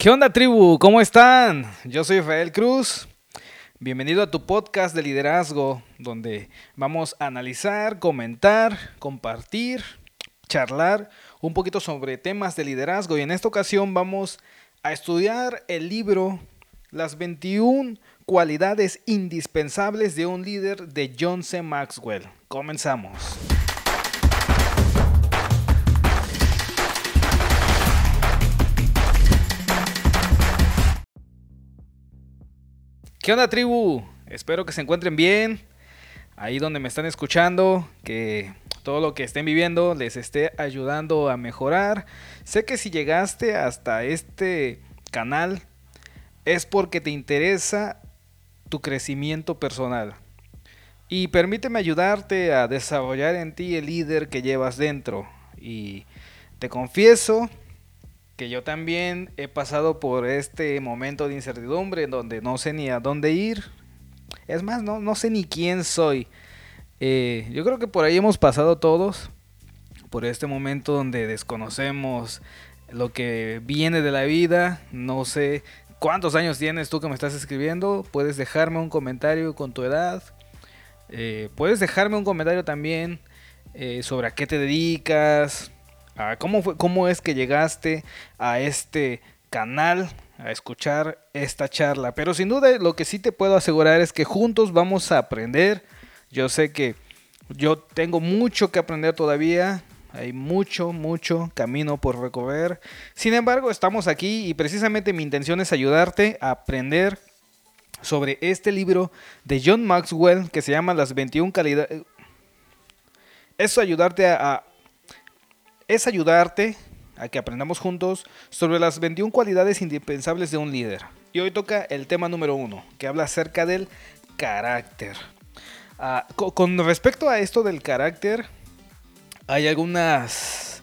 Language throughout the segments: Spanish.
¿Qué onda tribu? ¿Cómo están? Yo soy Rafael Cruz. Bienvenido a tu podcast de liderazgo, donde vamos a analizar, comentar, compartir, charlar un poquito sobre temas de liderazgo. Y en esta ocasión vamos a estudiar el libro Las 21 cualidades indispensables de un líder de John C. Maxwell. Comenzamos. ¿Qué onda tribu? Espero que se encuentren bien. Ahí donde me están escuchando, que todo lo que estén viviendo les esté ayudando a mejorar. Sé que si llegaste hasta este canal es porque te interesa tu crecimiento personal. Y permíteme ayudarte a desarrollar en ti el líder que llevas dentro. Y te confieso que yo también he pasado por este momento de incertidumbre en donde no sé ni a dónde ir. Es más, no, no sé ni quién soy. Eh, yo creo que por ahí hemos pasado todos, por este momento donde desconocemos lo que viene de la vida. No sé cuántos años tienes tú que me estás escribiendo. Puedes dejarme un comentario con tu edad. Eh, puedes dejarme un comentario también eh, sobre a qué te dedicas, cómo, fue, cómo es que llegaste a este canal a escuchar esta charla. Pero sin duda lo que sí te puedo asegurar es que juntos vamos a aprender. Yo sé que yo tengo mucho que aprender todavía. Hay mucho, mucho camino por recorrer. Sin embargo, estamos aquí y precisamente mi intención es ayudarte a aprender sobre este libro de John Maxwell que se llama Las 21 calidades. Eso ayudarte a, es ayudarte a que aprendamos juntos sobre las 21 cualidades indispensables de un líder. Y hoy toca el tema número uno, que habla acerca del carácter. Ah, con respecto a esto del carácter, hay algunas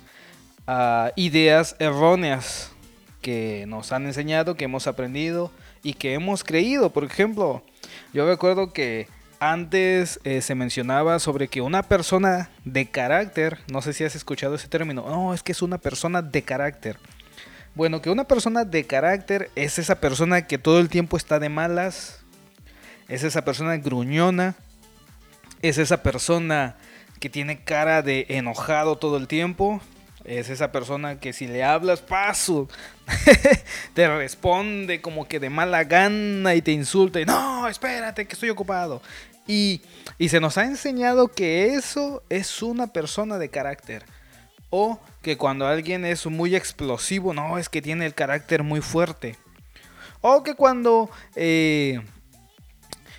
ah, ideas erróneas que nos han enseñado, que hemos aprendido y que hemos creído. Por ejemplo, yo recuerdo que antes eh, se mencionaba sobre que una persona de carácter, no sé si has escuchado ese término, no, es que es una persona de carácter. Bueno, que una persona de carácter es esa persona que todo el tiempo está de malas, es esa persona gruñona, es esa persona que tiene cara de enojado todo el tiempo, es esa persona que si le hablas, paso, te responde como que de mala gana y te insulta y no, espérate que estoy ocupado. Y, se nos ha enseñado que eso es una persona de carácter. O que cuando alguien es muy explosivo, no, es que tiene el carácter muy fuerte. O que cuando eh,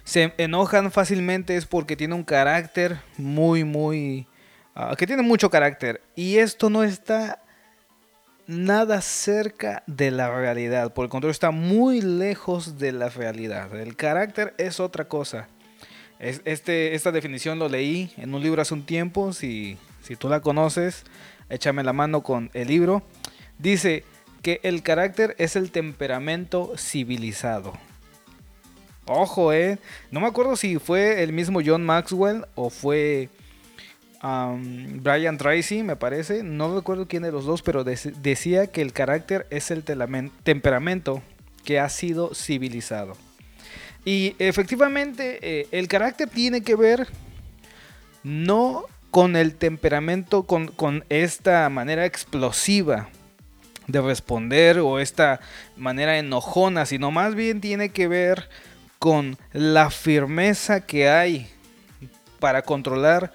se enojan fácilmente es porque tiene un carácter muy, muy... Ah, que tiene mucho carácter. Y esto no está nada cerca de la realidad. Por el contrario, está muy lejos de la realidad. El carácter es otra cosa. Este, esta definición lo leí en un libro hace un tiempo. Si, si tú la conoces, échame la mano con el libro. Dice que el carácter es el temperamento civilizado. Ojo, eh. No me acuerdo si fue el mismo John Maxwell o fue Brian Tracy, me parece. No recuerdo quién de los dos, pero decía que el carácter es el temperamento que ha sido civilizado. Y efectivamente, eh, el carácter tiene que ver no con el temperamento, con esta manera explosiva de responder o esta manera enojona, sino más bien tiene que ver con la firmeza que hay para controlar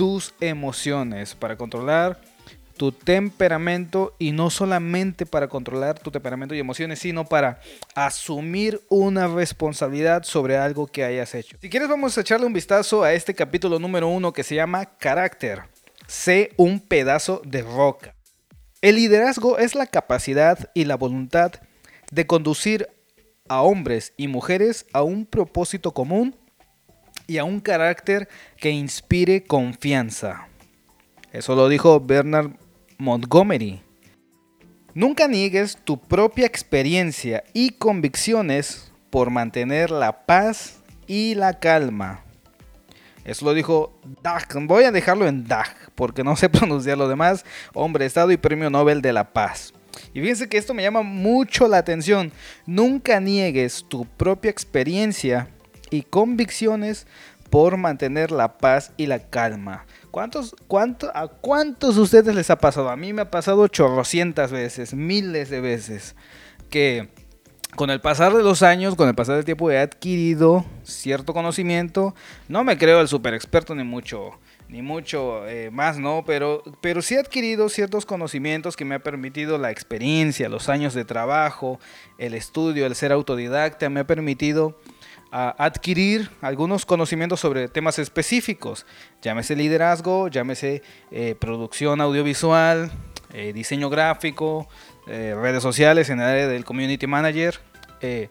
tus emociones, para controlar tu temperamento y no solamente para controlar tu temperamento y emociones, sino para asumir una responsabilidad sobre algo que hayas hecho. Si quieres vamos a echarle un vistazo a este capítulo número uno que se llama Carácter. Sé un pedazo de roca. El liderazgo es la capacidad y la voluntad de conducir a hombres y mujeres a un propósito común y a un carácter que inspire confianza. Eso lo dijo Bernard Montgomery. Nunca niegues tu propia experiencia y convicciones por mantener la paz y la calma. Eso lo dijo Dag. Voy a dejarlo en Dag porque no sé pronunciar lo demás. Hombre, Estado y Premio Nobel de la Paz. Y fíjense que esto me llama mucho la atención. Nunca niegues tu propia experiencia y convicciones por mantener la paz y la calma. ¿Cuántos, cuánto, ¿A cuántos de ustedes les ha pasado? A mí me ha pasado chorrocientas veces, miles de veces, que con el pasar de los años, con el pasar del tiempo, he adquirido cierto conocimiento. No me creo el super experto ni mucho, ni mucho eh, más, ¿no? Pero, pero sí he adquirido ciertos conocimientos que me ha permitido la experiencia, los años de trabajo, el estudio, el ser autodidacta, me ha permitido adquirir algunos conocimientos sobre temas específicos, llámese liderazgo, llámese eh, producción audiovisual, eh, diseño gráfico, eh, redes sociales, en el área del community manager. Eh,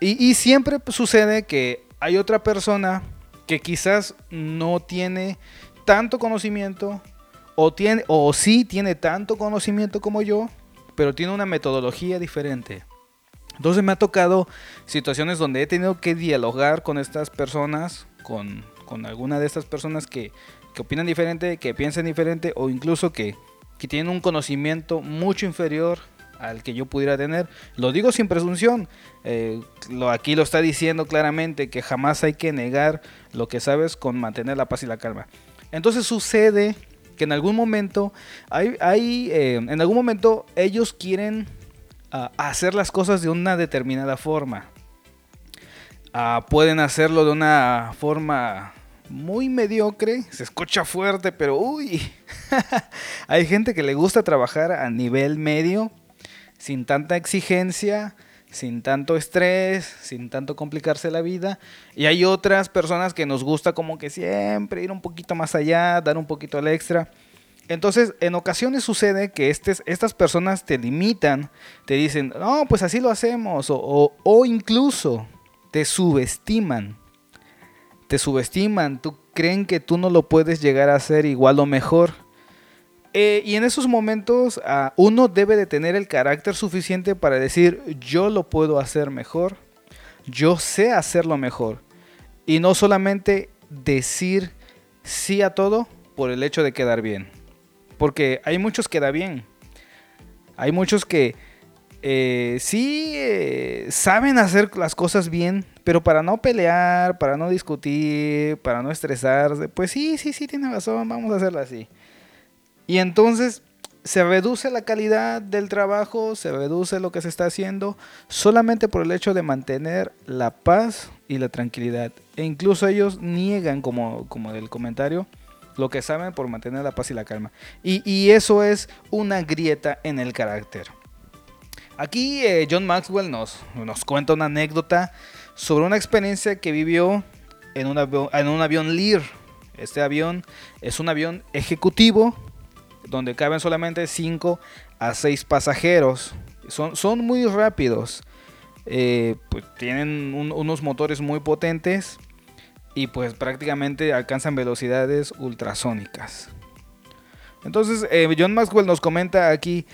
y, siempre sucede que hay otra persona que quizás no tiene tanto conocimiento o, tiene, o sí tiene tanto conocimiento como yo, pero tiene una metodología diferente. Entonces me ha tocado situaciones donde he tenido que dialogar con estas personas, con, con alguna de estas personas que, que opinan diferente, que piensan diferente o incluso que, que tienen un conocimiento mucho inferior al que yo pudiera tener. Lo digo sin presunción. Eh, lo, aquí lo está diciendo claramente que jamás hay que negar lo que sabes con mantener la paz y la calma. Entonces sucede que en algún momento hay, hay eh, en algún momento ellos quieren hacer las cosas de una determinada forma. Ah, pueden hacerlo de una forma muy mediocre, se escucha fuerte, pero uy, hay gente que le gusta trabajar a nivel medio sin tanta exigencia, sin tanto estrés, sin tanto complicarse la vida. Y hay otras personas que nos gusta como que siempre ir un poquito más allá, dar un poquito al extra. Entonces, en ocasiones sucede que estas personas te limitan, te dicen, no, pues así lo hacemos, o, o incluso te subestiman. Te subestiman, tú creen que tú no lo puedes llegar a hacer igual o mejor. Eh, y en esos momentos ah, uno debe de tener el carácter suficiente para decir yo lo puedo hacer mejor, yo sé hacerlo mejor. Y no solamente decir sí a todo por el hecho de quedar bien. Porque hay muchos que da bien. Hay muchos que eh, sí eh, saben hacer las cosas bien, pero para no pelear, para no discutir, para no estresarse, pues sí, sí, sí, tiene razón, vamos a hacerlo así. Y entonces se reduce la calidad del trabajo, se reduce lo que se está haciendo solamente por el hecho de mantener la paz y la tranquilidad. E incluso ellos niegan, como, como del comentario, lo que saben por mantener la paz y la calma. Y, eso es una grieta en el carácter. Aquí eh, John Maxwell nos, nos cuenta una anécdota sobre una experiencia que vivió en un, avión, en un avión Lear. Este avión es un avión ejecutivo donde caben solamente 5 a 6 pasajeros. Son, son muy rápidos. Eh, pues tienen unos motores muy potentes y pues prácticamente alcanzan velocidades ultrasónicas. Entonces eh, John Maxwell nos comenta aquí,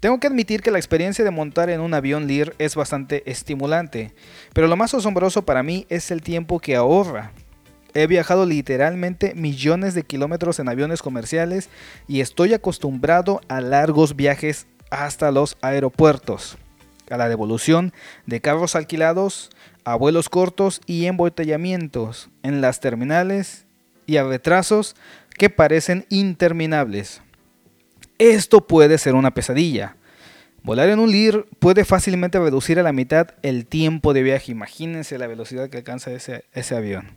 tengo que admitir que la experiencia de montar en un avión Lear es bastante estimulante, pero lo más asombroso para mí es el tiempo que ahorra. He viajado literalmente millones de kilómetros en aviones comerciales y estoy acostumbrado a largos viajes hasta los aeropuertos, a la devolución de carros alquilados, a vuelos cortos y embotellamientos en las terminales y a retrasos que parecen interminables. Esto puede ser una pesadilla. Volar en un LIR puede fácilmente reducir a la mitad el tiempo de viaje. Imagínense la velocidad que alcanza ese, ese avión.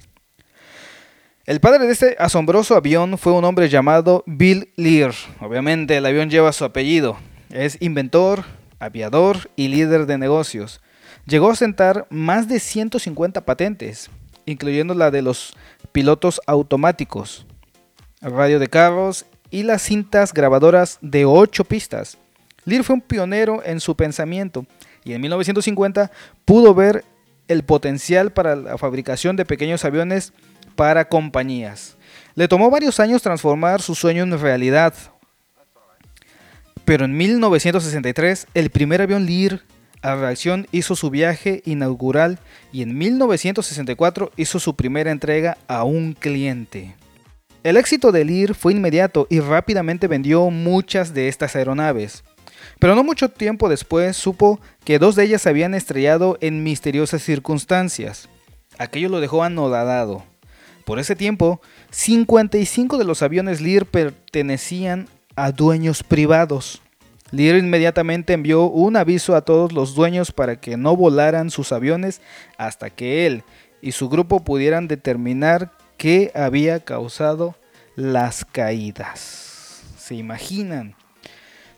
El padre de este asombroso avión fue un hombre llamado Bill Lear. Obviamente el avión lleva su apellido. Es inventor, aviador y líder de negocios. Llegó a sentar más de 150 patentes, incluyendo la de los pilotos automáticos, radio de carros y las cintas grabadoras de 8 pistas. Lear fue un pionero en su pensamiento y en 1950 pudo ver el potencial para la fabricación de pequeños aviones para compañías. Le tomó varios años transformar su sueño en realidad. Pero en 1963 el primer avión Lear a reacción hizo su viaje inaugural y en 1964 hizo su primera entrega a un cliente. El éxito de Lear fue inmediato y rápidamente vendió muchas de estas aeronaves. Pero no mucho tiempo después supo que dos de ellas se habían estrellado en misteriosas circunstancias. Aquello lo dejó anodadado. Por ese tiempo, 55 de los aviones Lear pertenecían a dueños privados. Lear inmediatamente envió un aviso a todos los dueños para que no volaran sus aviones hasta que él y su grupo pudieran determinar qué había causado las caídas. ¿Se imaginan?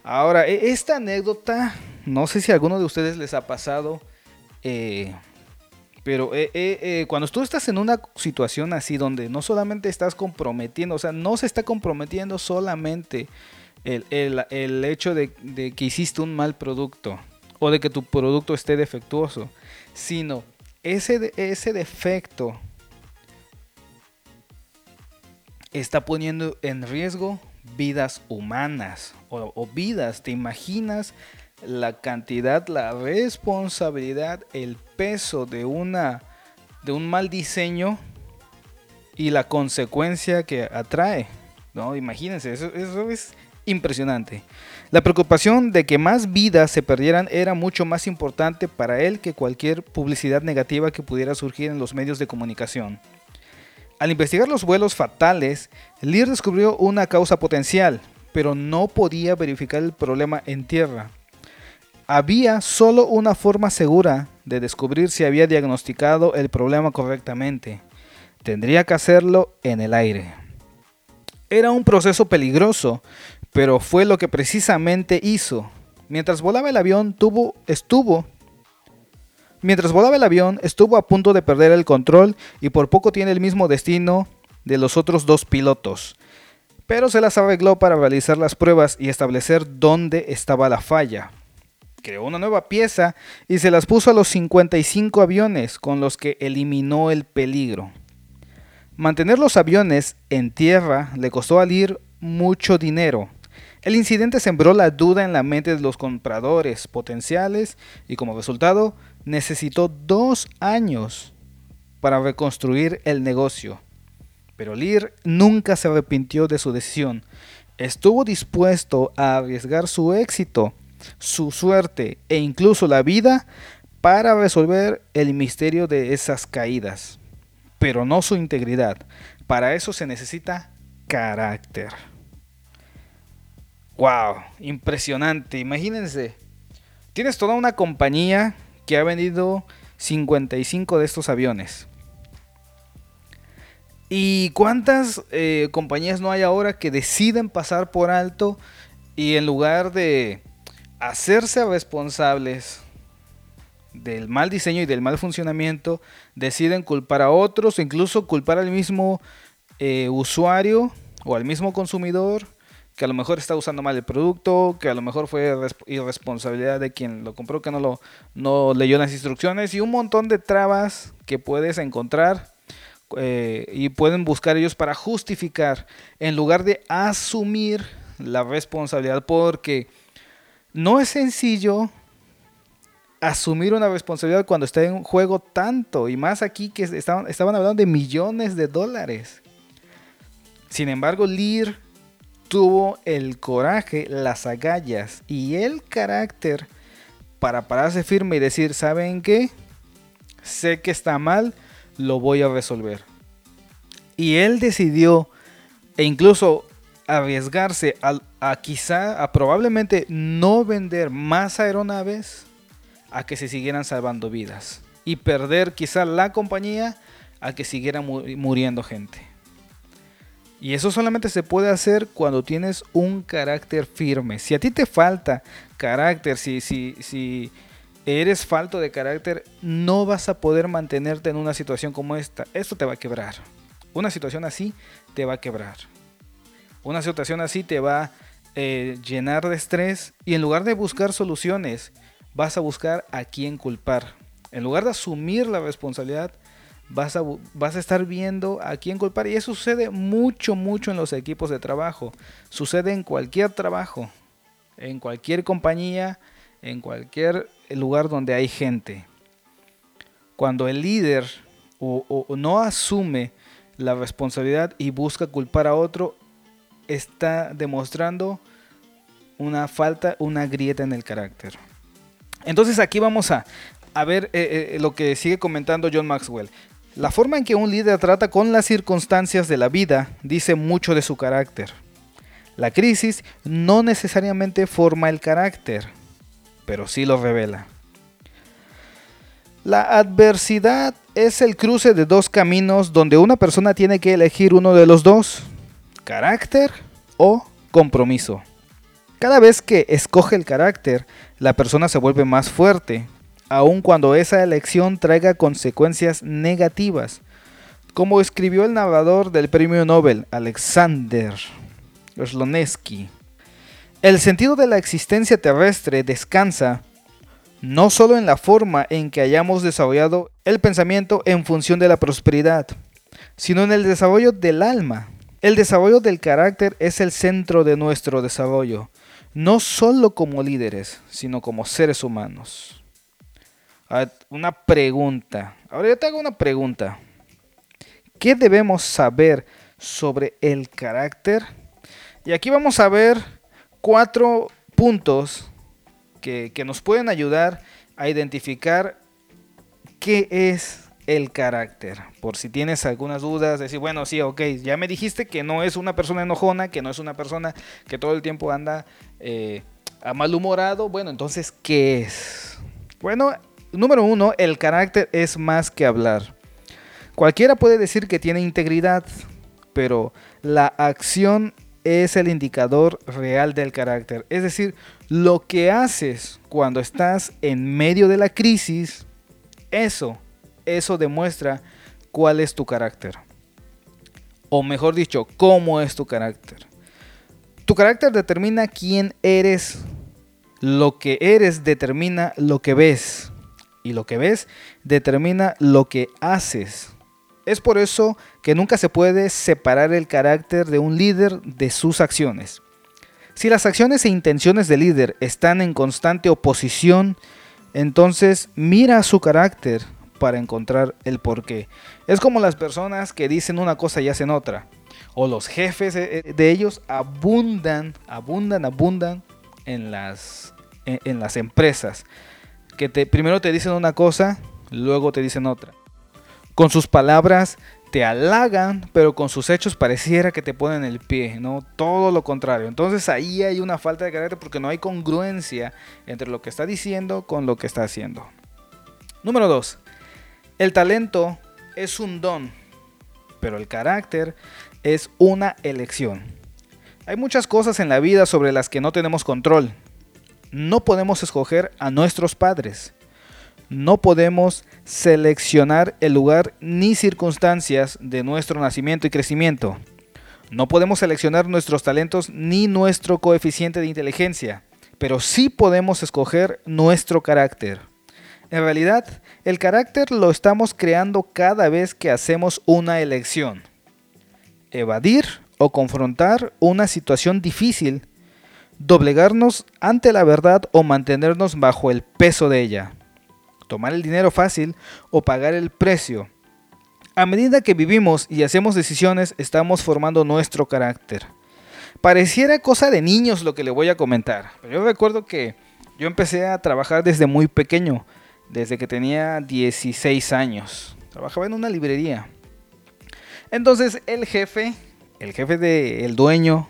Ahora, e-, esta anécdota, no sé si a alguno de ustedes les ha pasado, eh, pero eh, eh, cuando tú estás en una situación así donde no solamente estás comprometiendo, o sea, no se está comprometiendo solamente el, hecho de, que hiciste un mal producto o de que tu producto esté defectuoso, sino ese, ese defecto está poniendo en riesgo vidas humanas o, vidas. ¿Te imaginas la cantidad, la responsabilidad, el peso de una de un mal diseño y la consecuencia que atrae? No, imagínense, eso es impresionante. La preocupación de que más vidas se perdieran era mucho más importante para él que cualquier publicidad negativa que pudiera surgir en los medios de comunicación. Al investigar los vuelos fatales, Lear descubrió una causa potencial, pero no podía verificar el problema en tierra. Había solo una forma segura de descubrir si había diagnosticado el problema correctamente. Tendría que hacerlo en el aire. Era un proceso peligroso, pero fue lo que precisamente hizo. Mientras volaba el avión, tuvo, estuvo Mientras volaba el avión, estuvo a punto de perder el control y por poco tiene el mismo destino de los otros dos pilotos. Pero se las arregló para realizar las pruebas y establecer dónde estaba la falla. Creó una nueva pieza y se las puso a los 55 aviones con los que eliminó el peligro. Mantener los aviones en tierra le costó al ir mucho dinero, el incidente sembró la duda en la mente de los compradores potenciales y como resultado necesitó dos años para reconstruir el negocio. Pero Lear nunca se arrepintió de su decisión. Estuvo dispuesto a arriesgar su éxito, su suerte e incluso la vida para resolver el misterio de esas caídas. Pero no su integridad. Para eso se necesita carácter. Wow, impresionante. Imagínense. Tienes toda una compañía que ha vendido 55 de estos aviones. ¿Y cuántas eh, compañías no hay ahora que deciden pasar por alto y en lugar de hacerse responsables del mal diseño y del mal funcionamiento, deciden culpar a otros, incluso culpar al mismo eh, usuario o al mismo consumidor que a lo mejor está usando mal el producto, que a lo mejor fue irresponsabilidad de quien lo compró, que no, lo, no leyó las instrucciones y un montón de trabas que puedes encontrar eh, y pueden buscar ellos para justificar en lugar de asumir la responsabilidad porque no es sencillo asumir una responsabilidad cuando está en juego tanto y más aquí que estaban, estaban hablando de millones de dólares. Sin embargo, Lear tuvo el coraje, las agallas y el carácter para pararse firme y decir, ¿saben qué? Sé que está mal, lo voy a resolver. Y él decidió e incluso arriesgarse a, quizá, a probablemente no vender más aeronaves a que se siguieran salvando vidas. Y perder quizá la compañía a que siguiera muriendo gente. Y eso solamente se puede hacer cuando tienes un carácter firme. Si a ti te falta carácter, si, si, si eres falto de carácter, no vas a poder mantenerte en una situación como esta. Esto te va a quebrar. Una situación así te va a quebrar. Una situación así te va a eh, llenar de estrés y en lugar de buscar soluciones, vas a buscar a quién culpar. En lugar de asumir la responsabilidad, vas a, vas a estar viendo a quién culpar. Y eso sucede mucho, mucho en los equipos de trabajo. Sucede en cualquier trabajo, en cualquier compañía, en cualquier lugar donde hay gente. Cuando el líder o, no asume la responsabilidad y busca culpar a otro, está demostrando una falta, una grieta en el carácter. Entonces aquí vamos a, ver eh, eh, lo que sigue comentando John Maxwell. La forma en que un líder trata con las circunstancias de la vida dice mucho de su carácter. La crisis no necesariamente forma el carácter, pero sí lo revela. La adversidad es el cruce de dos caminos donde una persona tiene que elegir uno de los dos, carácter o compromiso. Cada vez que escoge el carácter, la persona se vuelve más fuerte, aun cuando esa elección traiga consecuencias negativas, como escribió el narrador del premio Nobel, Alexander Slonetsky. El sentido de la existencia terrestre descansa no solo en la forma en que hayamos desarrollado el pensamiento en función de la prosperidad, sino en el desarrollo del alma. El desarrollo del carácter es el centro de nuestro desarrollo, no solo como líderes, sino como seres humanos. Una pregunta. Ahora yo te hago una pregunta. ¿Qué debemos saber sobre el carácter? Y aquí vamos a ver cuatro puntos que, nos pueden ayudar a identificar qué es el carácter. Por si tienes algunas dudas, decir, bueno, sí, ok, ya me dijiste que no es una persona enojona, que no es una persona que todo el tiempo anda eh, a malhumorado. Bueno, entonces, ¿qué es? Bueno, Número uno, el carácter es más que hablar. Cualquiera puede decir que tiene integridad, pero la acción es el indicador real del carácter. Es decir, lo que haces cuando estás en medio de la crisis, eso, eso demuestra cuál es tu carácter. O mejor dicho, cómo es tu carácter. Tu carácter determina quién eres. Lo que eres determina lo que ves y lo que ves determina lo que haces. Es por eso que nunca se puede separar el carácter de un líder de sus acciones. Si las acciones e intenciones del líder están en constante oposición, entonces mira su carácter para encontrar el porqué. Es como las personas que dicen una cosa y hacen otra. O los jefes de ellos abundan, abundan, abundan en las, en las empresas que te, primero te dicen una cosa, luego te dicen otra. Con sus palabras te halagan, pero con sus hechos pareciera que te ponen el pie, ¿no? Todo lo contrario. Entonces ahí hay una falta de carácter porque no hay congruencia entre lo que está diciendo con lo que está haciendo. Número 2. El talento es un don, pero el carácter es una elección. Hay muchas cosas en la vida sobre las que no tenemos control no podemos escoger a nuestros padres. No podemos seleccionar el lugar ni circunstancias de nuestro nacimiento y crecimiento. No podemos seleccionar nuestros talentos ni nuestro coeficiente de inteligencia, pero sí podemos escoger nuestro carácter. En realidad, el carácter lo estamos creando cada vez que hacemos una elección. Evadir o confrontar una situación difícil doblegarnos ante la verdad o mantenernos bajo el peso de ella, tomar el dinero fácil o pagar el precio. A medida que vivimos y hacemos decisiones, estamos formando nuestro carácter. Pareciera cosa de niños lo que le voy a comentar, pero yo recuerdo que yo empecé a trabajar desde muy pequeño, desde que tenía 16 años. Trabajaba en una librería. Entonces el jefe, el jefe del dueño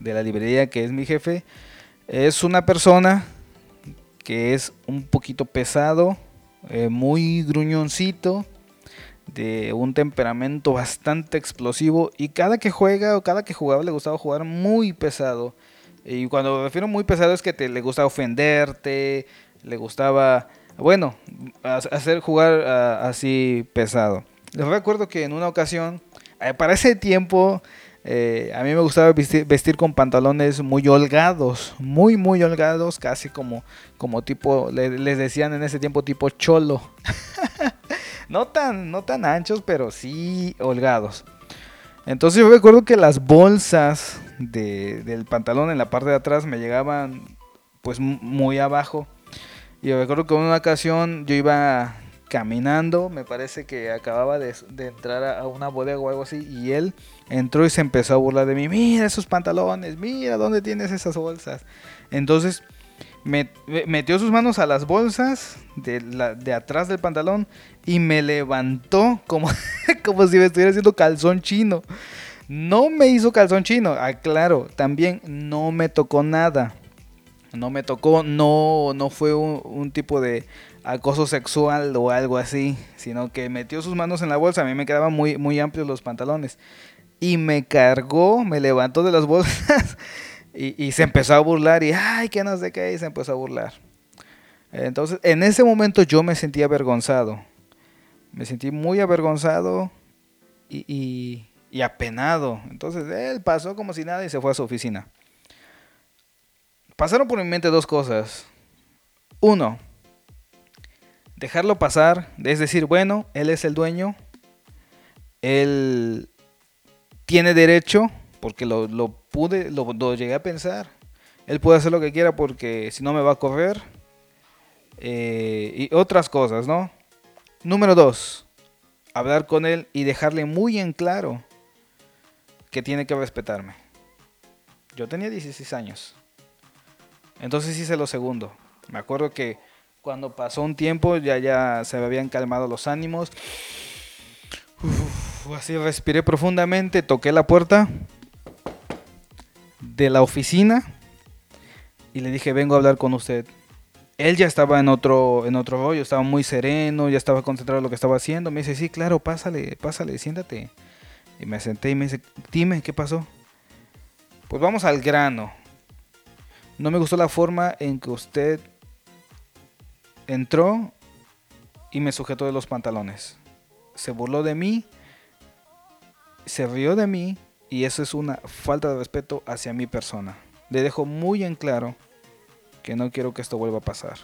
de la librería, que es mi jefe, es una persona que es un poquito pesado, eh, muy gruñoncito, de un temperamento bastante explosivo y cada que juega o cada que jugaba le gustaba jugar muy pesado. Y cuando me refiero muy pesado es que te, le gustaba ofenderte, le gustaba, bueno, hacer jugar así pesado. Les recuerdo que en una ocasión, eh, para ese tiempo, eh, a mí me gustaba vestir, con pantalones muy holgados, muy, muy holgados, casi como, como tipo, les decían en ese tiempo tipo cholo. no, tan, no tan anchos, pero sí holgados. Entonces yo recuerdo que las bolsas del pantalón en la parte de atrás me llegaban pues muy abajo. Y yo recuerdo que en una ocasión yo iba caminando, me parece que acababa de, entrar a, una bodega o algo así, y él entró y se empezó a burlar de mí, mira esos pantalones, mira dónde tienes esas bolsas. Entonces me, metió sus manos a las bolsas de, la, de atrás del pantalón y me levantó como, como si me estuviera haciendo calzón chino. No me hizo calzón chino, aclaro, también no me tocó nada. No me tocó, no, no fue un tipo de acoso sexual o algo así, sino que metió sus manos en la bolsa, a mí me quedaban muy, muy amplios los pantalones, y me cargó, me levantó de las bolsas y, se empezó a burlar y, ay, que no sé qué, y se empezó a burlar. Entonces, en ese momento yo me sentí avergonzado, me sentí muy avergonzado y, y apenado. Entonces, él pasó como si nada y se fue a su oficina. Pasaron por mi mente dos cosas. Uno, dejarlo pasar, es decir, bueno, él es el dueño, él tiene derecho, porque lo, pude, lo, llegué a pensar, él puede hacer lo que quiera porque si no me va a correr, eh, y otras cosas, ¿no? Número dos, hablar con él y dejarle muy en claro que tiene que respetarme. Yo tenía 16 años. Entonces hice lo segundo. Me acuerdo que cuando pasó un tiempo ya, ya se me habían calmado los ánimos. Así respiré profundamente, toqué la puerta de la oficina y le dije, vengo a hablar con usted. Él ya estaba en otro, en otro rollo, estaba muy sereno, ya estaba concentrado en lo que estaba haciendo. Me dice, sí, claro, pásale, pásale, siéntate. Y me senté y me dice, dime, ¿qué pasó? Pues vamos al grano. No me gustó la forma en que usted entró y me sujetó de los pantalones. Se burló de mí, se rió de mí y eso es una falta de respeto hacia mi persona. Le dejo muy en claro que no quiero que esto vuelva a pasar.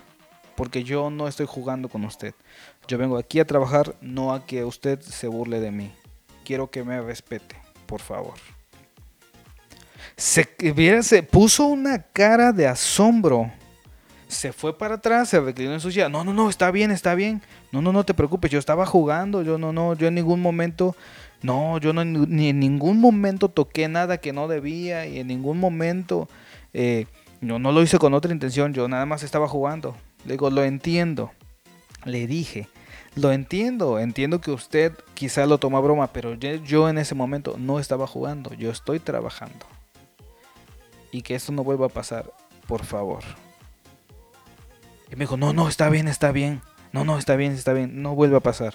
Porque yo no estoy jugando con usted. Yo vengo aquí a trabajar, no a que usted se burle de mí. Quiero que me respete, por favor. Se, se puso una cara de asombro se fue para atrás, se reclinó en su silla. No, no, no, está bien, está bien. No, no, no te preocupes, yo estaba jugando, yo no, no, yo en ningún momento, no, yo no, ni en ningún momento toqué nada que no debía y en ningún momento, eh, yo no lo hice con otra intención, yo nada más estaba jugando. Le digo, lo entiendo. Le dije, lo entiendo, entiendo que usted quizá lo toma broma, pero yo en ese momento no estaba jugando, yo estoy trabajando. Y que esto no vuelva a pasar, por favor. Y me dijo, no, no, está bien, está bien. No, no, está bien, está bien. No vuelve a pasar.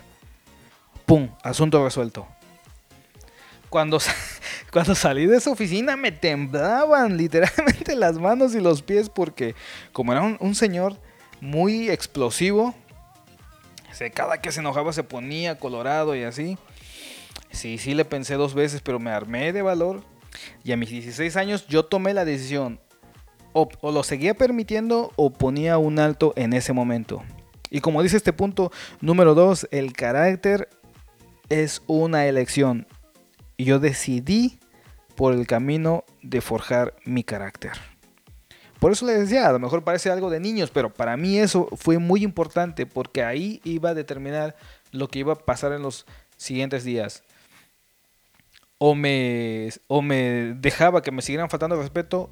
¡Pum! Asunto resuelto. Cuando, cuando salí de esa oficina me temblaban literalmente las manos y los pies porque como era un, señor muy explosivo, cada que se enojaba se ponía colorado y así. Sí, sí le pensé dos veces, pero me armé de valor. Y a mis 16 años yo tomé la decisión o, lo seguía permitiendo o ponía un alto en ese momento. Y como dice este punto número 2, el carácter es una elección. Y yo decidí por el camino de forjar mi carácter. Por eso les decía, a lo mejor parece algo de niños, pero para mí eso fue muy importante porque ahí iba a determinar lo que iba a pasar en los siguientes días. O me, o me dejaba que me siguieran faltando respeto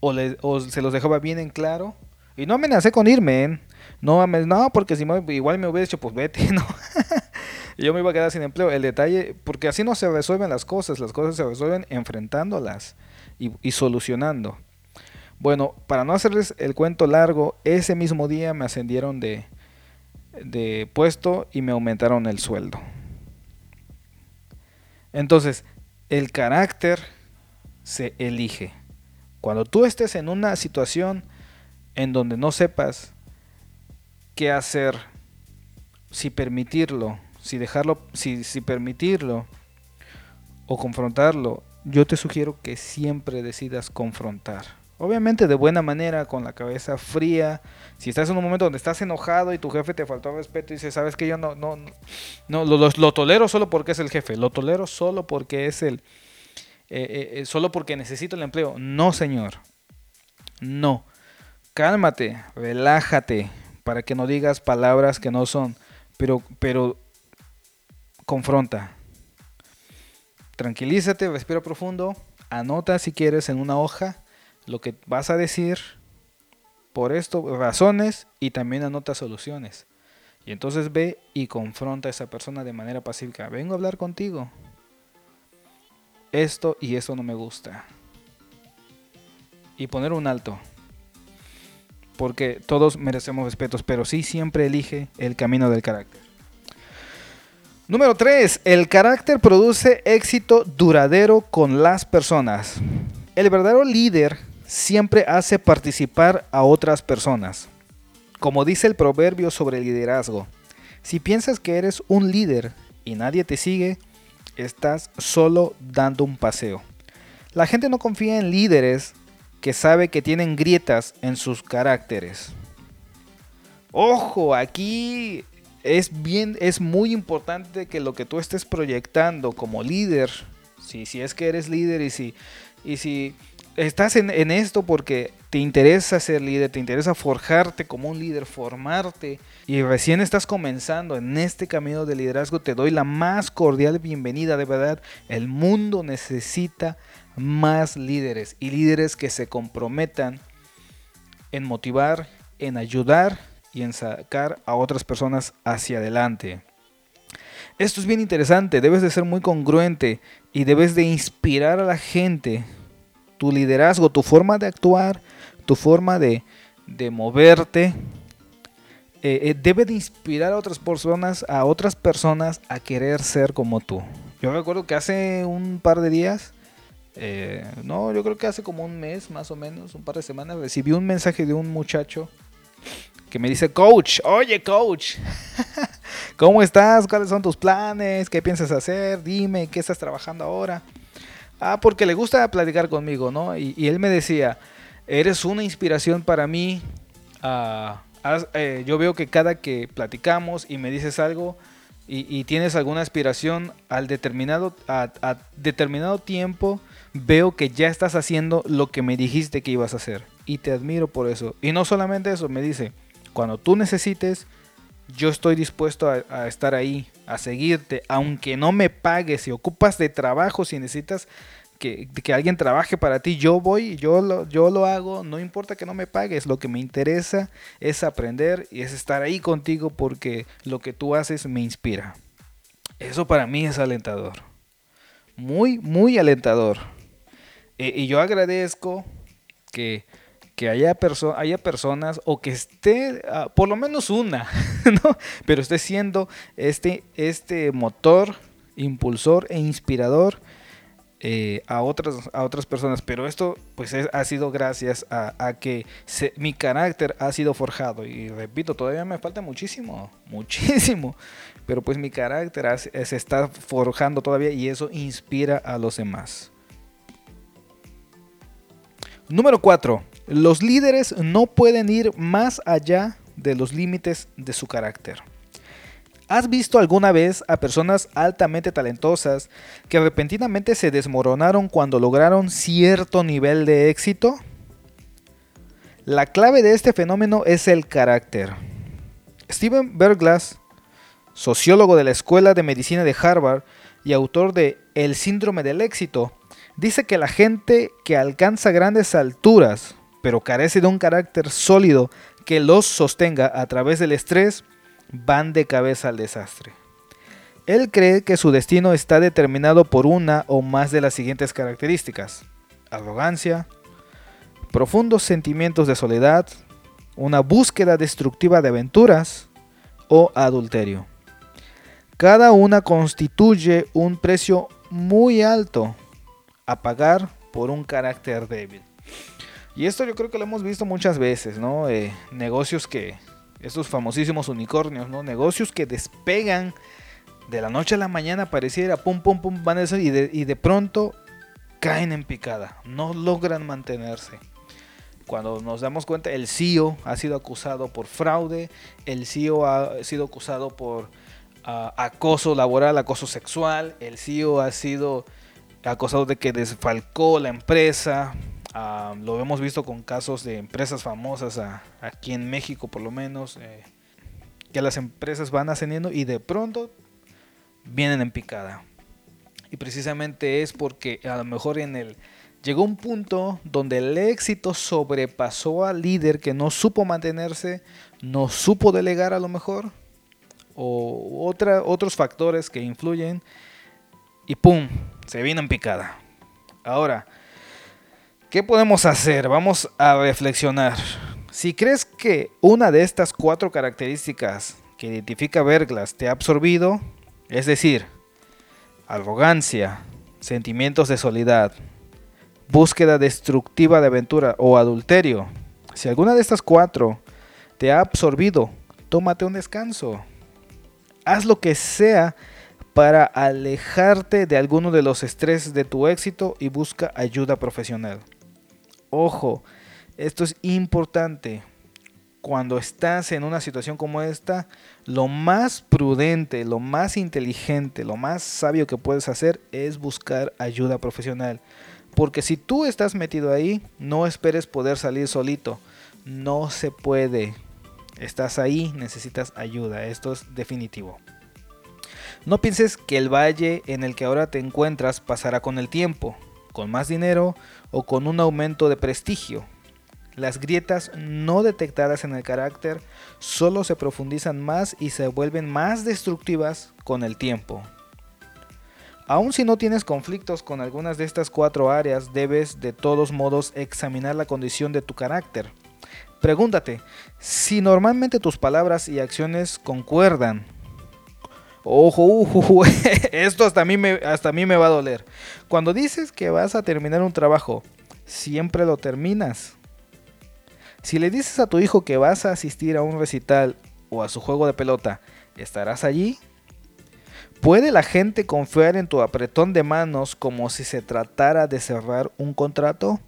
o, se los dejaba bien en claro. Y no amenacé con irme, ¿eh? No, no, porque si igual me hubiera dicho, pues vete, ¿no? Yo me iba a quedar sin empleo. El detalle, porque así no se resuelven las cosas, las cosas se resuelven enfrentándolas y, y solucionando. Bueno, para no hacerles el cuento largo, ese mismo día me ascendieron de, de puesto y me aumentaron el sueldo. Entonces, el carácter se elige. Cuando tú estés en una situación en donde no sepas qué hacer, si permitirlo, si dejarlo, si, si permitirlo o confrontarlo, yo te sugiero que siempre decidas confrontar. Obviamente de buena manera, con la cabeza fría. Si estás en un momento donde estás enojado y tu jefe te faltó respeto y dice, sabes que yo no, no, no, lo, lo, tolero solo porque es el jefe, lo tolero solo porque es el, eh, eh, eh, solo porque necesito el empleo. No, señor. No. Cálmate, relájate, para que no digas palabras que no son, pero, pero confronta. Tranquilízate, respira profundo, anota si quieres en una hoja lo que vas a decir por esto, razones y también anota soluciones. Y entonces ve y confronta a esa persona de manera pacífica. Vengo a hablar contigo. Esto y eso no me gusta. Y poner un alto. Porque todos merecemos respetos, pero sí siempre elige el camino del carácter. Número 3. El carácter produce éxito duradero con las personas. El verdadero líder siempre hace participar a otras personas. Como dice el proverbio sobre liderazgo, si piensas que eres un líder y nadie te sigue, estás solo dando un paseo. La gente no confía en líderes que sabe que tienen grietas en sus caracteres. Ojo, aquí es bien, es muy importante que lo que tú estés proyectando como líder, si, si es que eres líder y si, y si estás en, en, esto porque te interesa ser líder, te interesa forjarte como un líder, formarte y recién estás comenzando en este camino de liderazgo, te doy la más cordial bienvenida, de verdad. El mundo necesita más líderes y líderes que se comprometan en motivar, en ayudar y en sacar a otras personas hacia adelante. Esto es bien interesante, debes de ser muy congruente y debes de inspirar a la gente. Tu liderazgo, tu forma de actuar, tu forma de, de moverte, eh, eh, debe de inspirar a otras personas, a otras personas a querer ser como tú. Yo recuerdo que hace un par de días, eh, no, yo creo que hace como un mes más o menos, un par de semanas, recibí un mensaje de un muchacho que me dice, coach, oye coach, ¿cómo estás? ¿Cuáles son tus planes? ¿Qué piensas hacer? Dime, ¿qué estás trabajando ahora? Ah, porque le gusta platicar conmigo, ¿no? Y, él me decía, eres una inspiración para mí. Eh, yo veo que cada que platicamos y me dices algo y, tienes alguna aspiración al determinado, a determinado tiempo, veo que ya estás haciendo lo que me dijiste que ibas a hacer. Y te admiro por eso. Y no solamente eso, me dice, cuando tú necesites, yo estoy dispuesto a, estar ahí, a seguirte, aunque no me pagues, si ocupas de trabajo, si necesitas que, que alguien trabaje para ti, yo voy, yo lo, yo lo hago, no importa que no me pagues, lo que me interesa es aprender y es estar ahí contigo porque lo que tú haces me inspira. Eso para mí es alentador, muy, muy alentador. E, y yo agradezco que que haya, haya personas o que esté, ah, por lo menos una, ¿no? pero esté siendo este, este motor, impulsor e inspirador eh, a, otras, a otras personas. Pero esto pues ha sido gracias a, que mi carácter ha sido forjado. Y repito, todavía me falta muchísimo, muchísimo. Pero pues mi carácter se está forjando todavía y eso inspira a los demás. Número 4. Los líderes no pueden ir más allá de los límites de su carácter. ¿Has visto alguna vez a personas altamente talentosas que repentinamente se desmoronaron cuando lograron cierto nivel de éxito? La clave de este fenómeno es el carácter. Steven Berglas, sociólogo de la Escuela de Medicina de Harvard y autor de El síndrome del éxito, dice que la gente que alcanza grandes alturas pero carece de un carácter sólido que los sostenga a través del estrés, van de cabeza al desastre. Él cree que su destino está determinado por una o más de las siguientes características. Arrogancia, profundos sentimientos de soledad, una búsqueda destructiva de aventuras o adulterio. Cada una constituye un precio muy alto a pagar por un carácter débil. Y esto yo creo que lo hemos visto muchas veces, ¿no? Eh, negocios que, estos famosísimos unicornios, ¿no? Negocios que despegan de la noche a la mañana, pareciera, pum, pum, pum, van a ser, y de, y de pronto caen en picada, no logran mantenerse. Cuando nos damos cuenta, el CEO ha sido acusado por fraude, el CEO ha sido acusado por ah, acoso laboral, acoso sexual, el CEO ha sido acusado de que desfalcó la empresa, Lo hemos visto con casos de empresas famosas aquí en México por lo menos, eh, que las empresas van ascendiendo y de pronto vienen en picada. Y precisamente es porque a lo mejor en el llegó un punto donde el éxito sobrepasó al líder que no supo mantenerse, no supo delegar a lo mejor, o otros factores que influyen, y ¡pum! Se vino en picada. Ahora, ¿qué podemos hacer? Vamos a reflexionar. Si crees que una de estas cuatro características que identifica Verglas te ha absorbido, es decir, arrogancia, sentimientos de soledad, búsqueda destructiva de aventura o adulterio. Si alguna de estas cuatro te ha absorbido, tómate un descanso. Haz lo que sea para alejarte de alguno de los estreses de tu éxito y busca ayuda profesional. Ojo, esto es importante cuando estás en una situación como esta, lo más prudente, lo más inteligente, lo más sabio que puedes hacer es buscar ayuda profesional. Porque si tú estás metido ahí, no esperes poder salir solito. No se puede. Estás ahí, necesitas ayuda. Esto es definitivo. No pienses que el valle en el que ahora te encuentras pasará con el tiempo, con más dinero o con un aumento de prestigio. Las grietas no detectadas en el carácter solo se profundizan más y se vuelven más destructivas con el tiempo. Aun si no tienes conflictos con algunas de estas cuatro áreas, debes de todos modos examinar la condición de tu carácter. Pregúntate, si normalmente tus palabras y acciones concuerdan. Ojo, esto hasta a, mí me, hasta a mí me va a doler. Cuando dices que vas a terminar un trabajo, ¿siempre lo terminas? Si le dices a tu hijo que vas a asistir a un recital o a su juego de pelota, ¿estarás allí? ¿Puede la gente confiar en tu apretón de manos como si se tratara de cerrar un contrato?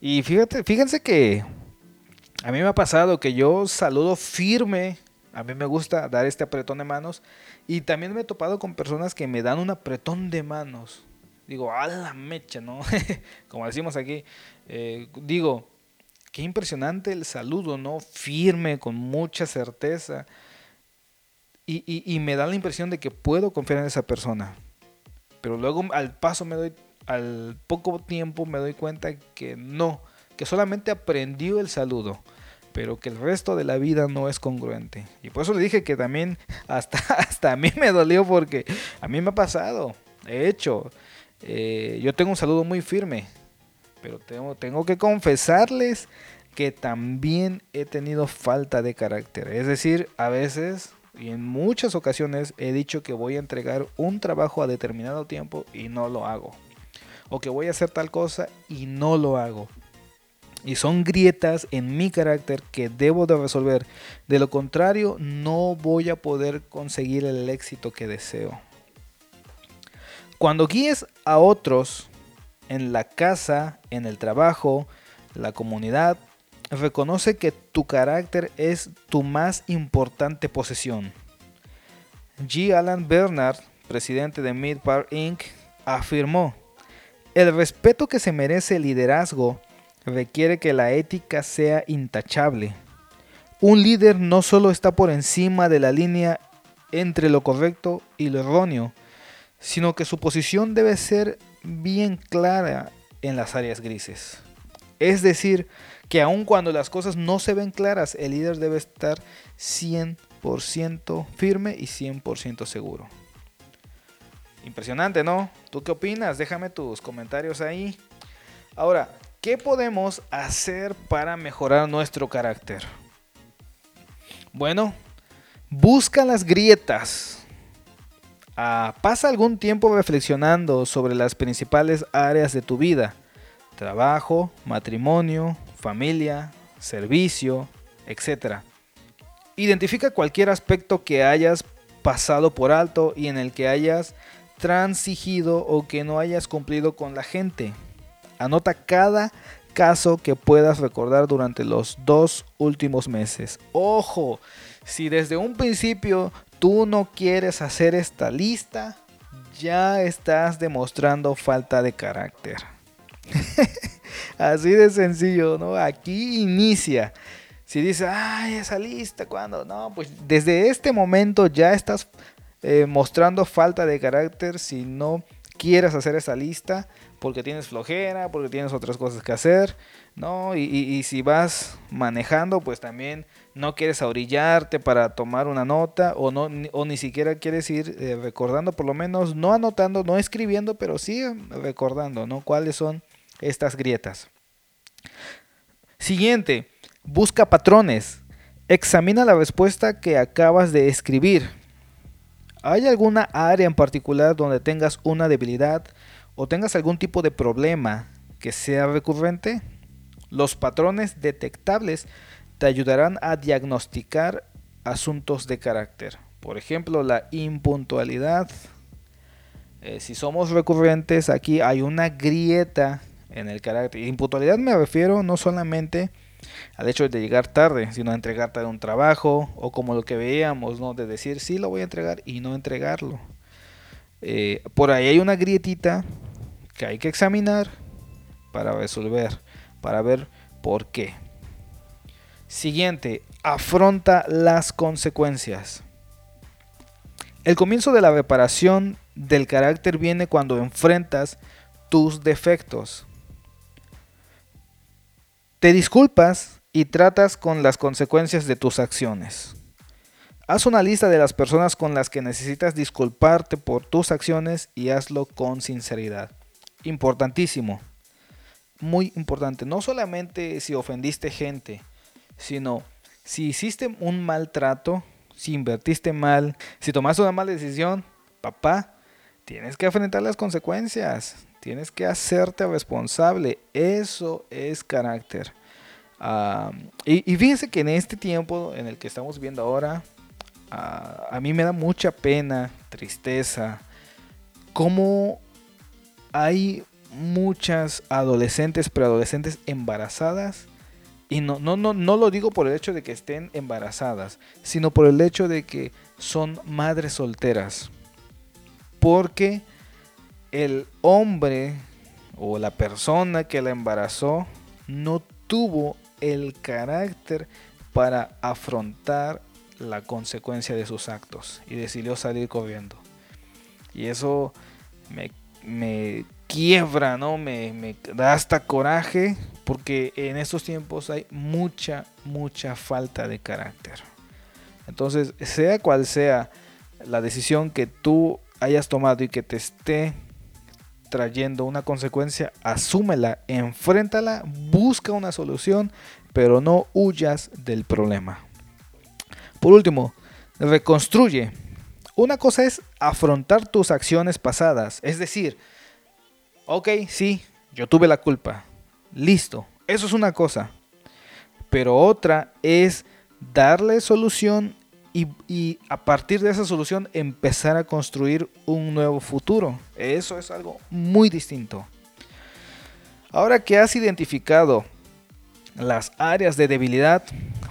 Y fíjate, fíjense que a mí me ha pasado que yo saludo firme, a mí me gusta dar este apretón de manos, y también me he topado con personas que me dan un apretón de manos. Digo, a la mecha, ¿no? como decimos aquí. Eh, digo, Qué impresionante el saludo, ¿no? Firme, con mucha certeza. Y, me da la impresión de que puedo confiar en esa persona. Pero luego al paso me doy, al poco tiempo me doy cuenta que no, que solamente aprendió el saludo, pero que el resto de la vida no es congruente. Y por eso le dije que también hasta, hasta a mí me dolió porque a mí me ha pasado. De hecho, eh, yo tengo un saludo muy firme, pero tengo, tengo que confesarles que también he tenido falta de carácter. Es decir, a veces y en muchas ocasiones he dicho que voy a entregar un trabajo a determinado tiempo y no lo hago. O que voy a hacer tal cosa y no lo hago. Y son grietas en mi carácter que debo de resolver. De lo contrario, no voy a poder conseguir el éxito que deseo. Cuando guíes a otros en la casa, en el trabajo, la comunidad, reconoce que tu carácter es tu más importante posesión. G. Alan Bernard, presidente de Midpart Inc., afirmó, el respeto que se merece el liderazgo requiere que la ética sea intachable. Un líder no solo está por encima de la línea entre lo correcto y lo erróneo, sino que su posición debe ser bien clara en las áreas grises. Es decir, que aun cuando las cosas no se ven claras, el líder debe estar 100% firme y 100% seguro. Impresionante, ¿no? ¿Tú qué opinas? Déjame tus comentarios ahí. Ahora, ¿qué podemos hacer para mejorar nuestro carácter? Bueno, busca las grietas. Ah, pasa algún tiempo reflexionando sobre las principales áreas de tu vida. Trabajo, matrimonio, familia, servicio, etc. Identifica cualquier aspecto que hayas pasado por alto y en el que hayas transigido o que no hayas cumplido con la gente. Anota cada caso que puedas recordar durante los dos últimos meses. Ojo, si desde un principio tú no quieres hacer esta lista, ya estás demostrando falta de carácter. Así de sencillo, ¿no? Aquí inicia. Si dices, ay, esa lista, ¿cuándo? No, pues desde este momento ya estás eh, mostrando falta de carácter si no quieres hacer esa lista porque tienes flojera, porque tienes otras cosas que hacer, ¿no? Y, si vas manejando, pues también no quieres orillarte para tomar una nota o, no, ni, o ni siquiera quieres ir eh, recordando, por lo menos no anotando, no escribiendo, pero sí recordando, ¿no? ¿Cuáles son estas grietas? Siguiente, busca patrones. Examina la respuesta que acabas de escribir. ¿Hay alguna área en particular donde tengas una debilidad o tengas algún tipo de problema que sea recurrente? Los patrones detectables te ayudarán a diagnosticar asuntos de carácter. Por ejemplo, la impuntualidad. Eh, si somos recurrentes, aquí hay una grieta en el carácter. Impuntualidad me refiero no solamente al hecho de llegar tarde, sino a entregar tarde un trabajo o como lo que veíamos, ¿no? De decir sí lo voy a entregar y no entregarlo. Eh, por ahí hay una grietita que hay que examinar para resolver, para ver por qué. Siguiente, afronta las consecuencias. El comienzo de la reparación del carácter viene cuando enfrentas tus defectos. Te disculpas y tratas con las consecuencias de tus acciones. Haz una lista de las personas con las que necesitas disculparte por tus acciones y hazlo con sinceridad. Importantísimo. Muy importante. No solamente si ofendiste gente, sino si hiciste un maltrato, si invertiste mal, si tomaste una mala decisión, papá, tienes que enfrentar las consecuencias, tienes que hacerte responsable, eso es carácter. Ah, y, fíjense que en este tiempo en el que estamos viendo ahora, a mí me da mucha pena, tristeza, cómo hay muchas adolescentes, preadolescentes embarazadas y no, no, no, no lo digo por el hecho de que estén embarazadas, sino por el hecho de que son madres solteras. Porque el hombre o la persona que la embarazó no tuvo el carácter para afrontar la consecuencia de sus actos y decidió salir corriendo. Y eso me, me quiebra, ¿no? Me, me, da hasta coraje porque en estos tiempos hay mucha, mucha falta de carácter. Entonces, sea cual sea la decisión que tú hayas tomado y que te esté trayendo una consecuencia, asúmela, enfréntala, busca una solución, pero no huyas del problema. Por último, reconstruye. Una cosa es afrontar tus acciones pasadas, es decir, ok, sí, yo tuve la culpa, listo, eso es una cosa, pero otra es darle solución y, a partir de esa solución empezar a construir un nuevo futuro. Eso es algo muy distinto. Ahora que has identificado las áreas de debilidad,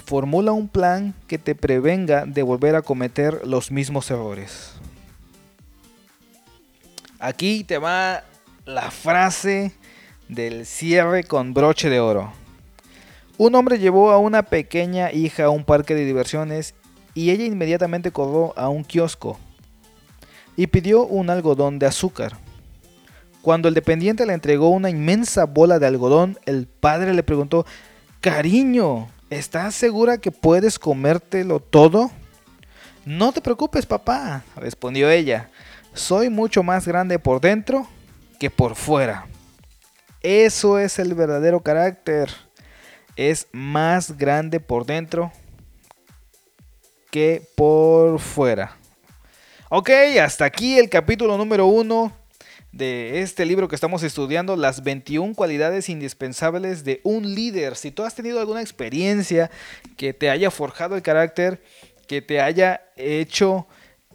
formula un plan que te prevenga de volver a cometer los mismos errores. Aquí te va la frase del cierre con broche de oro. Un hombre llevó a una pequeña hija a un parque de diversiones y ella inmediatamente corrió a un kiosco y pidió un algodón de azúcar. Cuando el dependiente le entregó una inmensa bola de algodón, el padre le preguntó, Cariño, ¿estás segura que puedes comértelo todo? No te preocupes, papá, respondió ella. Soy mucho más grande por dentro que por fuera. Eso es el verdadero carácter. Es más grande por dentro que por fuera. Ok, hasta aquí el capítulo número uno de este libro que estamos estudiando, las 21 cualidades indispensables de un líder. Si tú has tenido alguna experiencia que te haya forjado el carácter, que te haya hecho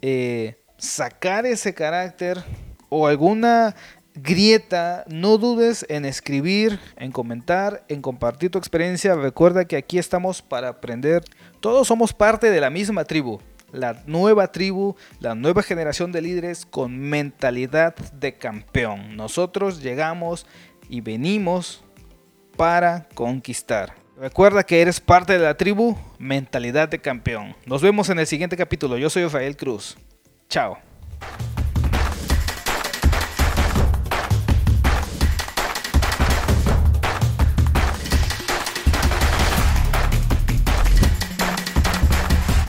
eh, sacar ese carácter o alguna grieta, no dudes en escribir, en comentar, en compartir tu experiencia. Recuerda que aquí estamos para aprender. Todos somos parte de la misma tribu. La nueva tribu, la nueva generación de líderes con mentalidad de campeón. Nosotros llegamos y venimos para conquistar. Recuerda que eres parte de la tribu Mentalidad de Campeón. Nos vemos en el siguiente capítulo. Yo soy Rafael Cruz. Chao.